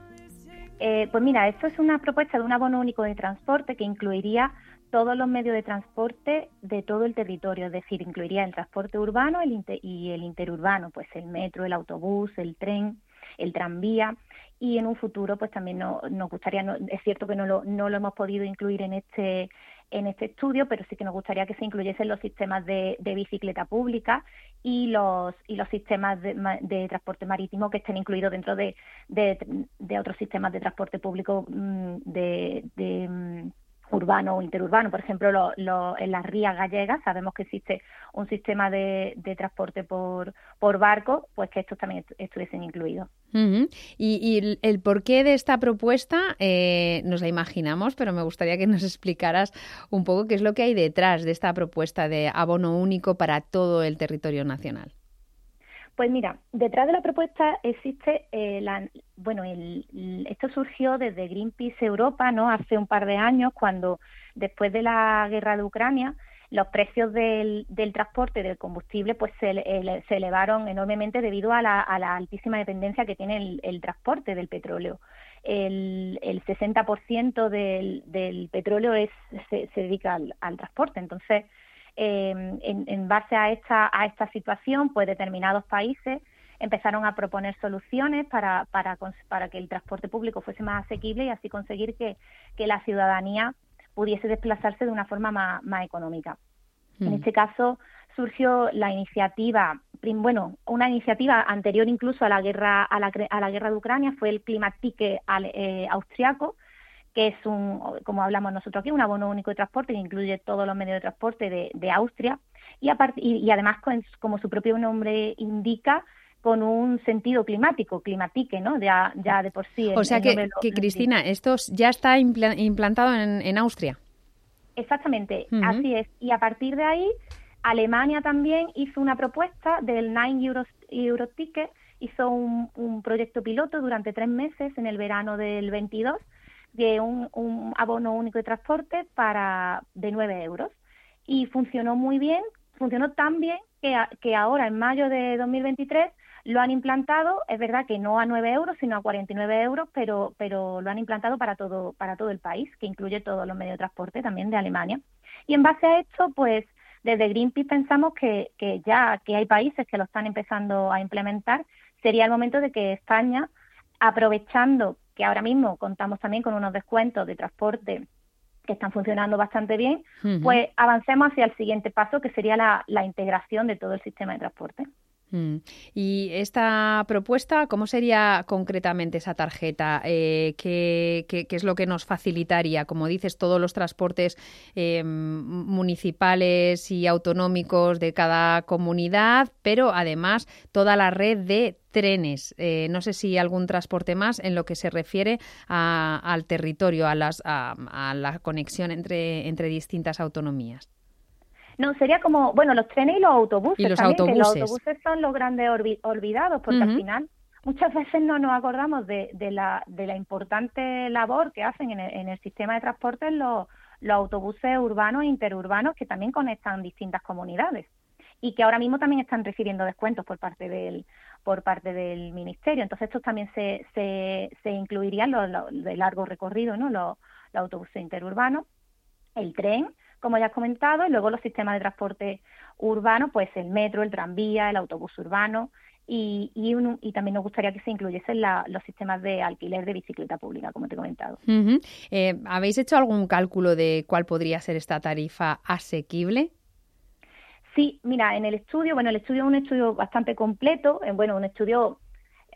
Eh, pues mira, esto es una propuesta de un abono único de transporte que incluiría todos los medios de transporte de todo el territorio, es decir, incluiría el transporte urbano y el interurbano, pues el metro, el autobús, el tren, el tranvía y en un futuro pues también nos gustaría, es cierto que no lo, no lo hemos podido incluir en este en este estudio, pero sí que nos gustaría que se incluyesen los sistemas de, bicicleta pública y los y los sistemas de, transporte marítimo que estén incluidos dentro de, de, otros sistemas de transporte público mm, de, mm, urbano o interurbano. Por ejemplo, en las rías gallegas sabemos que existe un sistema de, transporte por, barco, pues que estos también estuviesen incluidos. y, el porqué de esta propuesta eh, nos la imaginamos, pero me gustaría que nos explicaras un poco qué es lo que hay detrás de esta propuesta de abono único para todo el territorio nacional. Pues mira, detrás de la propuesta existe, eh, la, bueno, esto surgió desde Greenpeace Europa, ¿no? Hace un par de años, cuando después de la guerra de Ucrania, los precios del, transporte del combustible pues se, elevaron enormemente debido a la, altísima dependencia que tiene el, transporte del petróleo. El, el 60% del, del petróleo es, se, dedica al, al transporte. Entonces, Em, en, base a esta, a esta situación, pues determinados países empezaron a proponer soluciones para, para, para que el transporte público fuese más asequible y así conseguir que, la ciudadanía pudiese desplazarse de una forma más, económica. En mm. este caso surgió la iniciativa, bueno, una iniciativa anterior incluso a la guerra a la, a la guerra de Ucrania fue el Klimatique eh, austriaco, que es un, como hablamos nosotros aquí, un abono único de transporte que incluye todos los medios de transporte de, Austria y, y, además, como su propio nombre indica, con un sentido climático, climatique, ¿no? Ya, ya de por sí. o sea que, Cristina, esto ya está implantado en, Austria. Exactamente, así es. Y a partir de ahí, Alemania también hizo una propuesta del 9 Euro, Euro Ticket, hizo un, un proyecto piloto durante tres meses en el verano del 22 de un, abono único de transporte para de 9 euros. Y funcionó muy bien, funcionó tan bien que, que ahora, en mayo de 2023, lo han implantado, es verdad que no a 9 euros, sino a 49 euros, pero, pero lo han implantado para todo, para todo el país, que incluye todos los medios de transporte también de Alemania. Y en base a esto, pues desde Greenpeace pensamos que, que ya que hay países que lo están empezando a implementar, sería el momento de que España, aprovechando que ahora mismo contamos también con unos descuentos de transporte que están funcionando bastante bien, pues avancemos hacia el siguiente paso, que sería la, la integración de todo el sistema de transporte. Mm. Y esta propuesta, ¿cómo sería concretamente esa tarjeta? Eh, ¿qué, es lo que nos facilitaría? Como dices, todos los transportes eh, municipales y autonómicos de cada comunidad, pero además toda la red de trenes. Eh, no sé si algún transporte más en lo que se refiere al territorio, a, las, a, la conexión entre distintas autonomías. No, sería como, bueno, los trenes y los autobuses los también, que los autobuses son los grandes olvidados, porque al final muchas veces no nos acordamos de, de, la, de la importante labor que hacen en el, en el sistema de transporte los, los autobuses urbanos e interurbanos que también conectan distintas comunidades y que ahora mismo también están recibiendo descuentos por parte del por parte del ministerio. Entonces estos también se, se, se incluirían los, de largo recorrido, ¿no? Los, los autobuses interurbanos, el tren como ya has comentado, y luego los sistemas de transporte urbano, pues el metro, el tranvía, el autobús urbano, y, y, también nos gustaría que se incluyesen los sistemas de alquiler de bicicleta pública, como te he comentado. Eh, ¿Habéis hecho algún cálculo de cuál podría ser esta tarifa asequible? Sí, mira, en el estudio, bueno, el estudio es un estudio bastante completo, eh, bueno, un estudio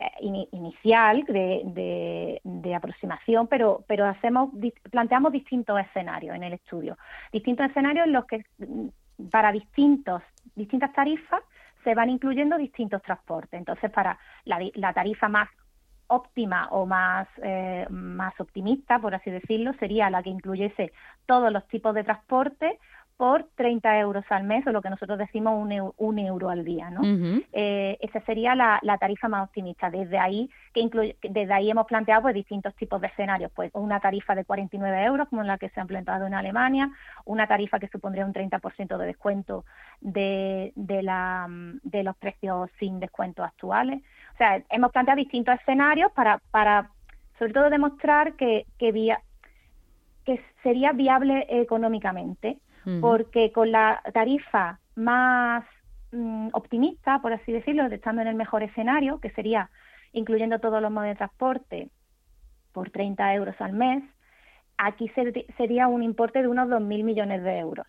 eh, inicial de, de, aproximación, pero, pero hacemos, planteamos distintos escenarios en el estudio. Distintos escenarios en los que mm, para distintos distintas tarifas se van incluyendo distintos transportes. Entonces, para la, tarifa más óptima o más, eh, más optimista, por así decirlo, sería la que incluyese todos los tipos de transporte por 30 euros al mes o lo que nosotros decimos un, euro, al día, ¿no? Eh, esa sería la, tarifa más optimista. Desde ahí que desde ahí hemos planteado pues distintos tipos de escenarios, pues una tarifa de 49 euros como la que se ha implementado en Alemania, una tarifa que supondría un 30% de descuento de, de, la, de los precios sin descuentos actuales. O sea, hemos planteado distintos escenarios para, para sobre todo demostrar que, que, que sería viable económicamente porque con la tarifa más mm, optimista, por así decirlo, estando en el mejor escenario, que sería incluyendo todos los modos de transporte por 30 euros al mes, aquí sería un importe de unos 2.000 millones de euros,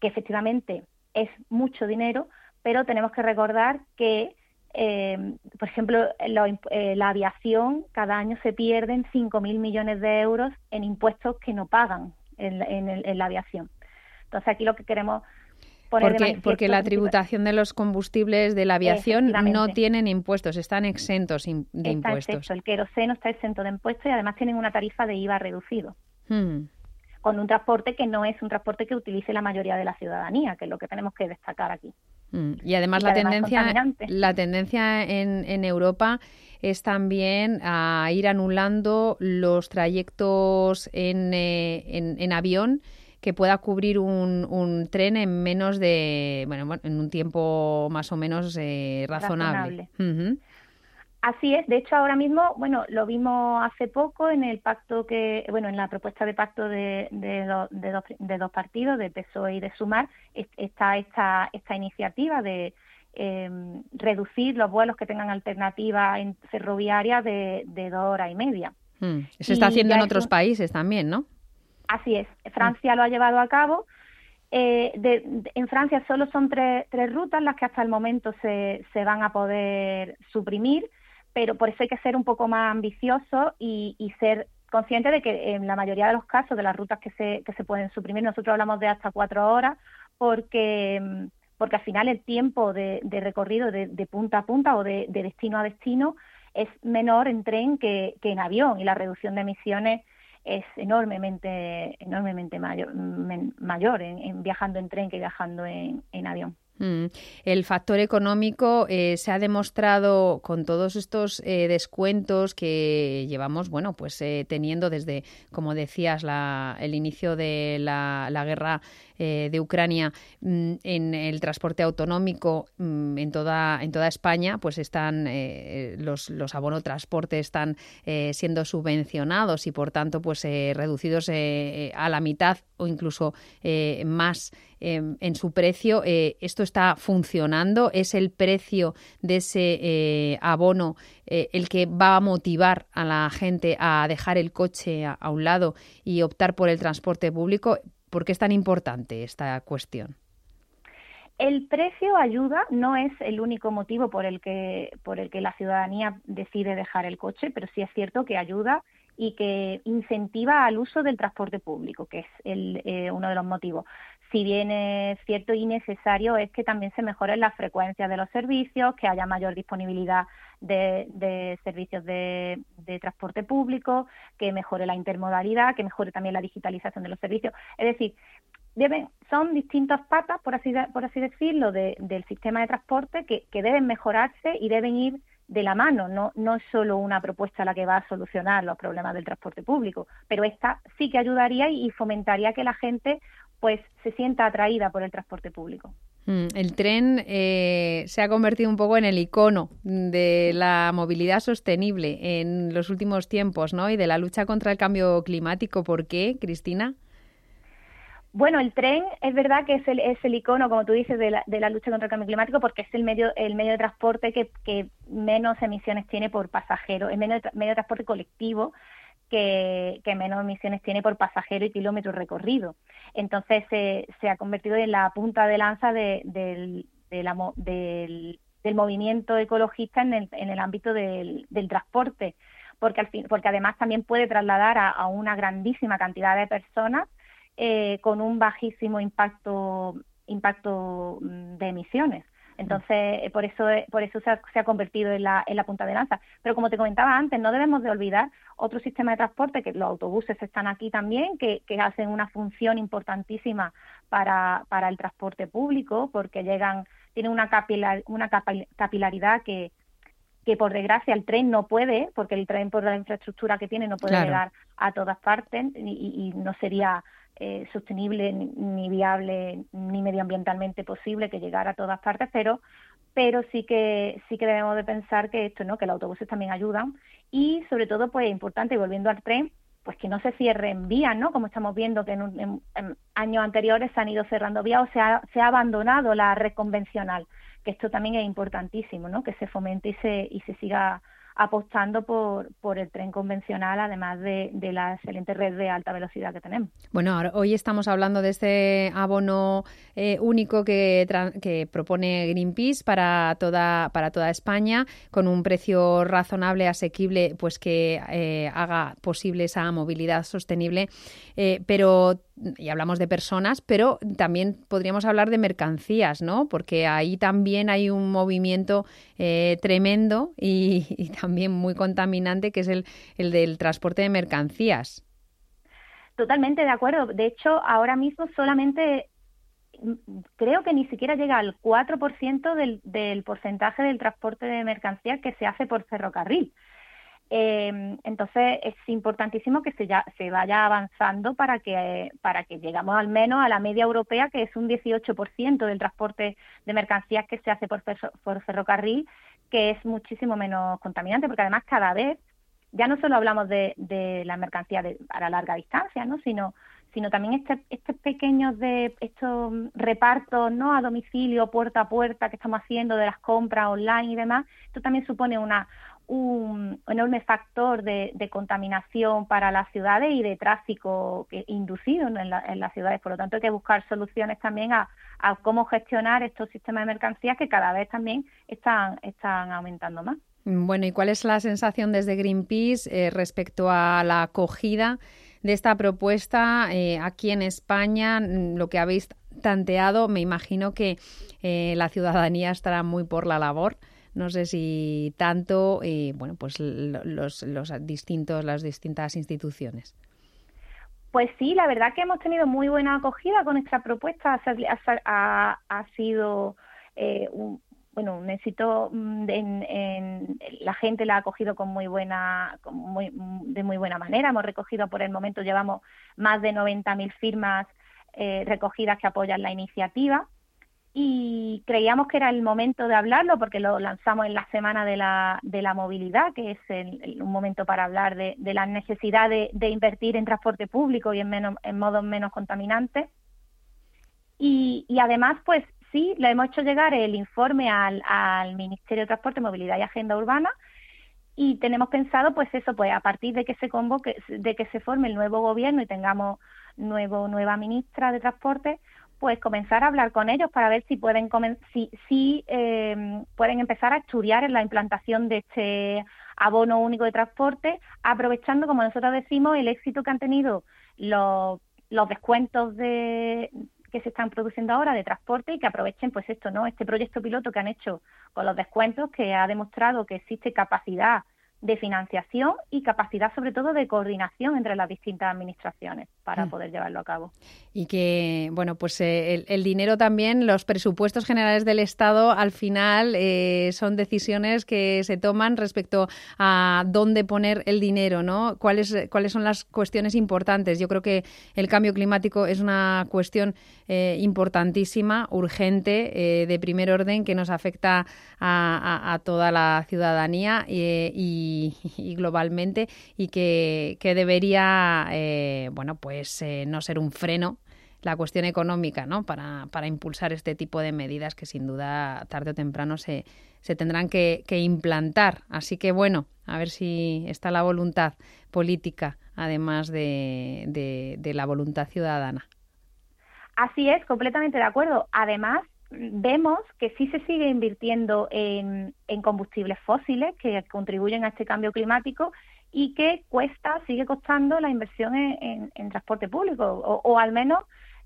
que efectivamente es mucho dinero, pero tenemos que recordar que, eh, por ejemplo, eh, la aviación cada año se pierden 5.000 millones de euros en impuestos que no pagan en la aviación. Entonces aquí lo que queremos poner porque, porque la tributación de los combustibles de la aviación no tienen impuestos, están exentos de impuestos. El queroseno está exento de impuestos y además tienen una tarifa de IVA reducido. Hmm. Con un transporte que no es un transporte que utilice la mayoría de la ciudadanía, que es lo que tenemos que destacar aquí. Hmm. Y además la tendencia, la tendencia en, en Europa es también a ir anulando los trayectos en, eh, en, en avión que pueda cubrir un, un tren en menos de, bueno, en un tiempo más o menos eh, razonable. Así es, de hecho ahora mismo, bueno, lo vimos hace poco en el pacto que, bueno, en la propuesta de pacto de, de, dos, de dos partidos, de PSOE y de Sumar, está esta, esta iniciativa de em, reducir los vuelos que tengan alternativa en ferroviaria de, de dos horas y media. Mm, se está haciendo en otros países también, ¿no? Así es, Francia lo ha llevado a cabo. Eh, en Francia solo son tres, tres, rutas las que hasta el momento se, se, van a poder suprimir, pero por eso hay que ser un poco más ambicioso y, ser consciente de que en la mayoría de los casos de las rutas que se, que se pueden suprimir, nosotros hablamos de hasta cuatro horas, porque, porque al final el tiempo de, recorrido de, punta a punta o de, destino a destino es menor en tren que, que en avión y la reducción de emisiones es enormemente, enormemente mayor, mayor en, viajando en tren que viajando en, avión. Mm. El factor económico eh, se ha demostrado con todos estos eh, descuentos que llevamos, bueno, pues eh, teniendo desde, como decías, la, el inicio de la, la guerra eh, de Ucrania mm, en el transporte autonómico mm, en toda en toda España, pues están eh, los, los transporte están eh, siendo subvencionados y por tanto pues reducidos a la mitad o incluso más em, en su precio. esto está funcionando. Es el precio de ese abono el que va a motivar a la gente a dejar el coche a un lado y optar por el transporte público. ¿Por qué es tan importante esta cuestión? El precio ayuda, no es el único motivo por el que por el que la ciudadanía decide dejar el coche, pero sí es cierto que ayuda y que incentiva al uso del transporte público, que es el, eh, uno de los motivos. Si bien es cierto y necesario, es que también se mejoren las frecuencias de los servicios, que haya mayor disponibilidad de, servicios de, transporte público, que mejore la intermodalidad, que mejore también la digitalización de los servicios. Es decir, deben, son distintas patas, por así, por así decirlo, del sistema de transporte que, que deben mejorarse y deben ir de la mano, no, no es solo una propuesta la que va a solucionar los problemas del transporte público, pero esta sí que ayudaría y fomentaría que la gente pues se sienta atraída por el transporte público. Mm, el tren eh, se ha convertido un poco en el icono de la movilidad sostenible en los últimos tiempos, ¿no? Y de la lucha contra el cambio climático. ¿Por qué, Cristina? Bueno, el tren es verdad que es el, es el icono, como tú dices, de la, de la lucha contra el cambio climático porque es el medio, el medio de transporte que, que menos emisiones tiene por pasajero, el medio de, medio de transporte colectivo que, menos emisiones tiene por pasajero y kilómetro recorrido. Entonces se ha convertido en la punta de lanza del, del, movimiento ecologista en el, en el ámbito del, transporte, porque, al fin, porque además también puede trasladar a, a una grandísima cantidad de personas eh, con un bajísimo impacto impacto mm, de emisiones. Entonces, eh, por eso, por eso se ha, convertido en la, en la punta de lanza. Pero como te comentaba antes, no debemos de olvidar otro sistema de transporte, que los autobuses están aquí también, que, que hacen una función importantísima para, para el transporte público, porque llegan, tienen una, capilar, una capilaridad que, que por desgracia el tren no puede, porque el tren por la infraestructura que tiene no puede llegar a todas partes y, no sería eh, sostenible ni, viable ni medioambientalmente posible que llegara a todas partes, pero pero sí que sí que debemos de pensar que esto, ¿no? Que los autobuses también ayudan y sobre todo pues importante volviendo al tren, pues que no se cierren vías, ¿no? Como estamos viendo que en, años anteriores se han ido cerrando vías o se ha, se ha abandonado la red convencional que esto también es importantísimo, ¿no? Que se fomente y se, y se siga apostando por, por el tren convencional, además de, de, la excelente red de alta velocidad que tenemos. Bueno, ahora, hoy estamos hablando de este abono eh, único que, propone Greenpeace para toda, para toda España, con un precio razonable, asequible, pues que eh, haga posible esa movilidad sostenible. Eh, pero y hablamos de personas, pero también podríamos hablar de mercancías, ¿no? Porque ahí también hay un movimiento eh, tremendo y, también muy contaminante, que es el, el del transporte de mercancías. Totalmente de acuerdo. De hecho, ahora mismo solamente mm, creo que ni siquiera llega al 4% del, del porcentaje del transporte de mercancías que se hace por ferrocarril. Eh, entonces es importantísimo que se, ya, se vaya avanzando para que, para que llegamos al menos a la media europea, que es un 18% del transporte de mercancías que se hace por, ferrocarril, que es muchísimo menos contaminante, porque además cada vez ya no solo hablamos de, de las mercancías de, a larga distancia, ¿no? sino sino también este, estos pequeños de repartos no a domicilio puerta a puerta que estamos haciendo de las compras online y demás esto también supone una un enorme factor de, contaminación para las ciudades y de tráfico inducido en, las ciudades. Por lo tanto, hay que buscar soluciones también a, cómo gestionar estos sistemas de mercancías que cada vez también están, están aumentando más. Bueno, ¿y cuál es la sensación desde Greenpeace eh, respecto a la acogida de esta propuesta eh, aquí en España? Lo que habéis tanteado, me imagino que eh, la ciudadanía estará muy por la labor. No sé si tanto, y bueno, pues los, los distintos, las distintas instituciones. Pues sí, la verdad que hemos tenido muy buena acogida con esta propuesta. Ha, ha, sido eh, un, bueno, un éxito mm, la gente la ha acogido con muy buena, muy, de muy buena manera. Hemos recogido por el momento, llevamos más de 90.000 firmas eh, recogidas que apoyan la iniciativa y creíamos que era el momento de hablarlo porque lo lanzamos en la semana de la, de la movilidad, que es un momento para hablar de, la necesidad de, invertir en transporte público y en, menos, en modos menos contaminantes. Y, además, pues sí, le hemos hecho llegar el informe al, al Ministerio de Transporte, Movilidad y Agenda Urbana y tenemos pensado, pues eso, pues a partir de que se convoque, de que se forme el nuevo gobierno y tengamos nuevo nueva ministra de Transporte, pues comenzar a hablar con ellos para ver si pueden si, si eh, pueden empezar a estudiar en la implantación de este abono único de transporte, aprovechando, como nosotros decimos, el éxito que han tenido los, los descuentos de que se están produciendo ahora de transporte y que aprovechen pues esto, ¿no? Este proyecto piloto que han hecho con los descuentos que ha demostrado que existe capacidad de financiación y capacidad sobre todo de coordinación entre las distintas administraciones para mm. poder llevarlo a cabo. Y que, bueno, pues eh, el, dinero también, los presupuestos generales del Estado al final eh, son decisiones que se toman respecto a dónde poner el dinero, ¿no? ¿Cuáles, cuáles son las cuestiones importantes? Yo creo que el cambio climático es una cuestión eh, importantísima, urgente, de primer orden, que nos afecta a, toda la ciudadanía y y, globalmente y que, debería, eh, bueno, pues eh, no ser un freno la cuestión económica, ¿no? Para, para impulsar este tipo de medidas que sin duda tarde o temprano se, se tendrán que, implantar. Así que bueno, a ver si está la voluntad política, además de, de la voluntad ciudadana. Así es, completamente de acuerdo. Además, vemos que sí se sigue invirtiendo en, combustibles fósiles que contribuyen a este cambio climático y que cuesta, sigue costando la inversión en, transporte público, o, al menos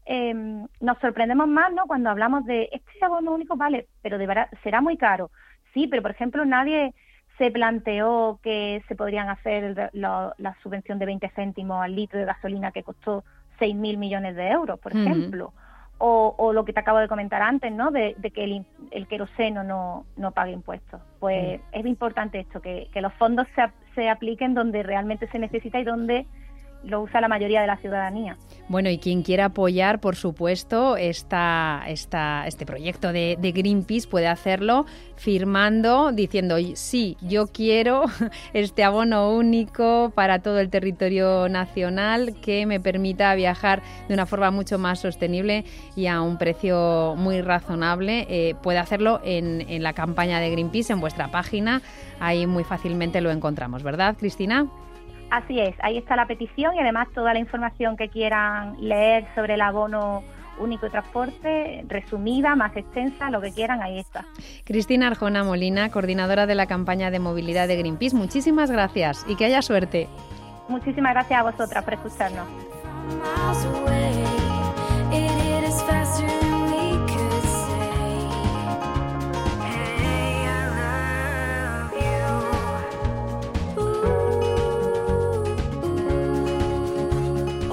em, nos sorprendemos más, ¿no? Cuando hablamos de este abono único, vale, pero de verdad será muy caro. Sí, pero por ejemplo nadie se planteó que se podrían hacer la subvención de 20 céntimos al litro de gasolina que costó 6.000 millones de euros, por ejemplo. O, lo que te acabo de comentar antes, ¿no? De, que el, el, queroseno no, no pague impuestos. Pues es importante esto, que, que los fondos se, se apliquen donde realmente se necesita y donde lo usa la mayoría de la ciudadanía. Bueno, y quien quiera apoyar, por supuesto, esta, esta, este proyecto de, Greenpeace puede hacerlo firmando, diciendo, sí, yo quiero este abono único para todo el territorio nacional que me permita viajar de una forma mucho más sostenible y a un precio muy razonable. Eh, puede hacerlo en, en la campaña de Greenpeace, en vuestra página. Ahí muy fácilmente lo encontramos, ¿verdad, Cristina? Así es, ahí está la petición y además toda la información que quieran leer sobre el abono único de transporte, resumida, más extensa, lo que quieran, ahí está. Cristina Arjona Molina, coordinadora de la campaña de movilidad de Greenpeace, muchísimas gracias y que haya suerte. Muchísimas gracias a vosotras por escucharnos.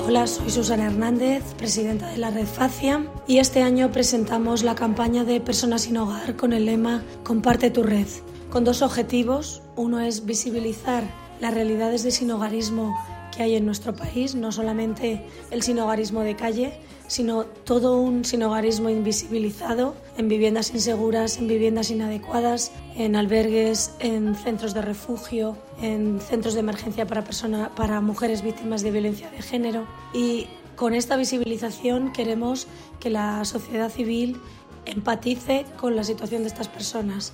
Hola, soy Susana Hernández, presidenta de la Red Facia, y este año presentamos la campaña de Personas sin Hogar con el lema Comparte tu red, con dos objetivos. Uno es visibilizar las realidades de sinhogarismo que hay en nuestro país, no solamente el sinogarismo de calle, sino todo un sinogarismo invisibilizado en viviendas inseguras, en viviendas inadecuadas, en albergues, en centros de refugio, en centros de emergencia para, para mujeres víctimas de violencia de género. Y con esta visibilización queremos que la sociedad civil empatice con la situación de estas personas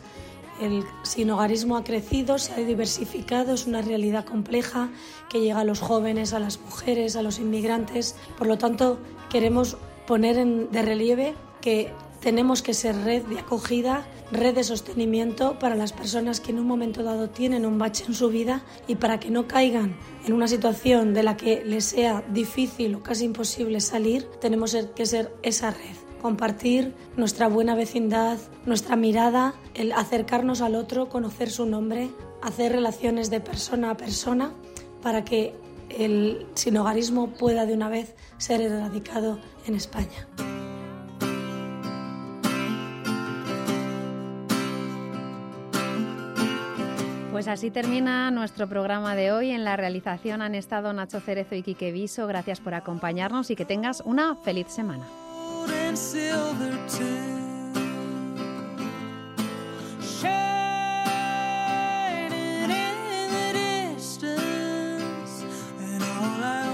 el sinogarismo ha crecido, se ha diversificado, es una realidad compleja que llega a los jóvenes, a las mujeres, a los inmigrantes. Por lo tanto, queremos poner en, de relieve que tenemos que ser red de acogida, red de sostenimiento para las personas que en un momento dado tienen un bache en su vida y para que no caigan en una situación de la que les sea difícil o casi imposible salir, tenemos que ser esa red compartir nuestra buena vecindad, nuestra mirada, el acercarnos al otro, conocer su nombre, hacer relaciones de persona a persona para que el sinogarismo pueda de una vez ser erradicado en España. Pues así termina nuestro programa de hoy. En la realización han estado Nacho Cerezo y Quique Viso. Gracias por acompañarnos y que tengas una feliz semana. and silver too. Shining in the distance, and all I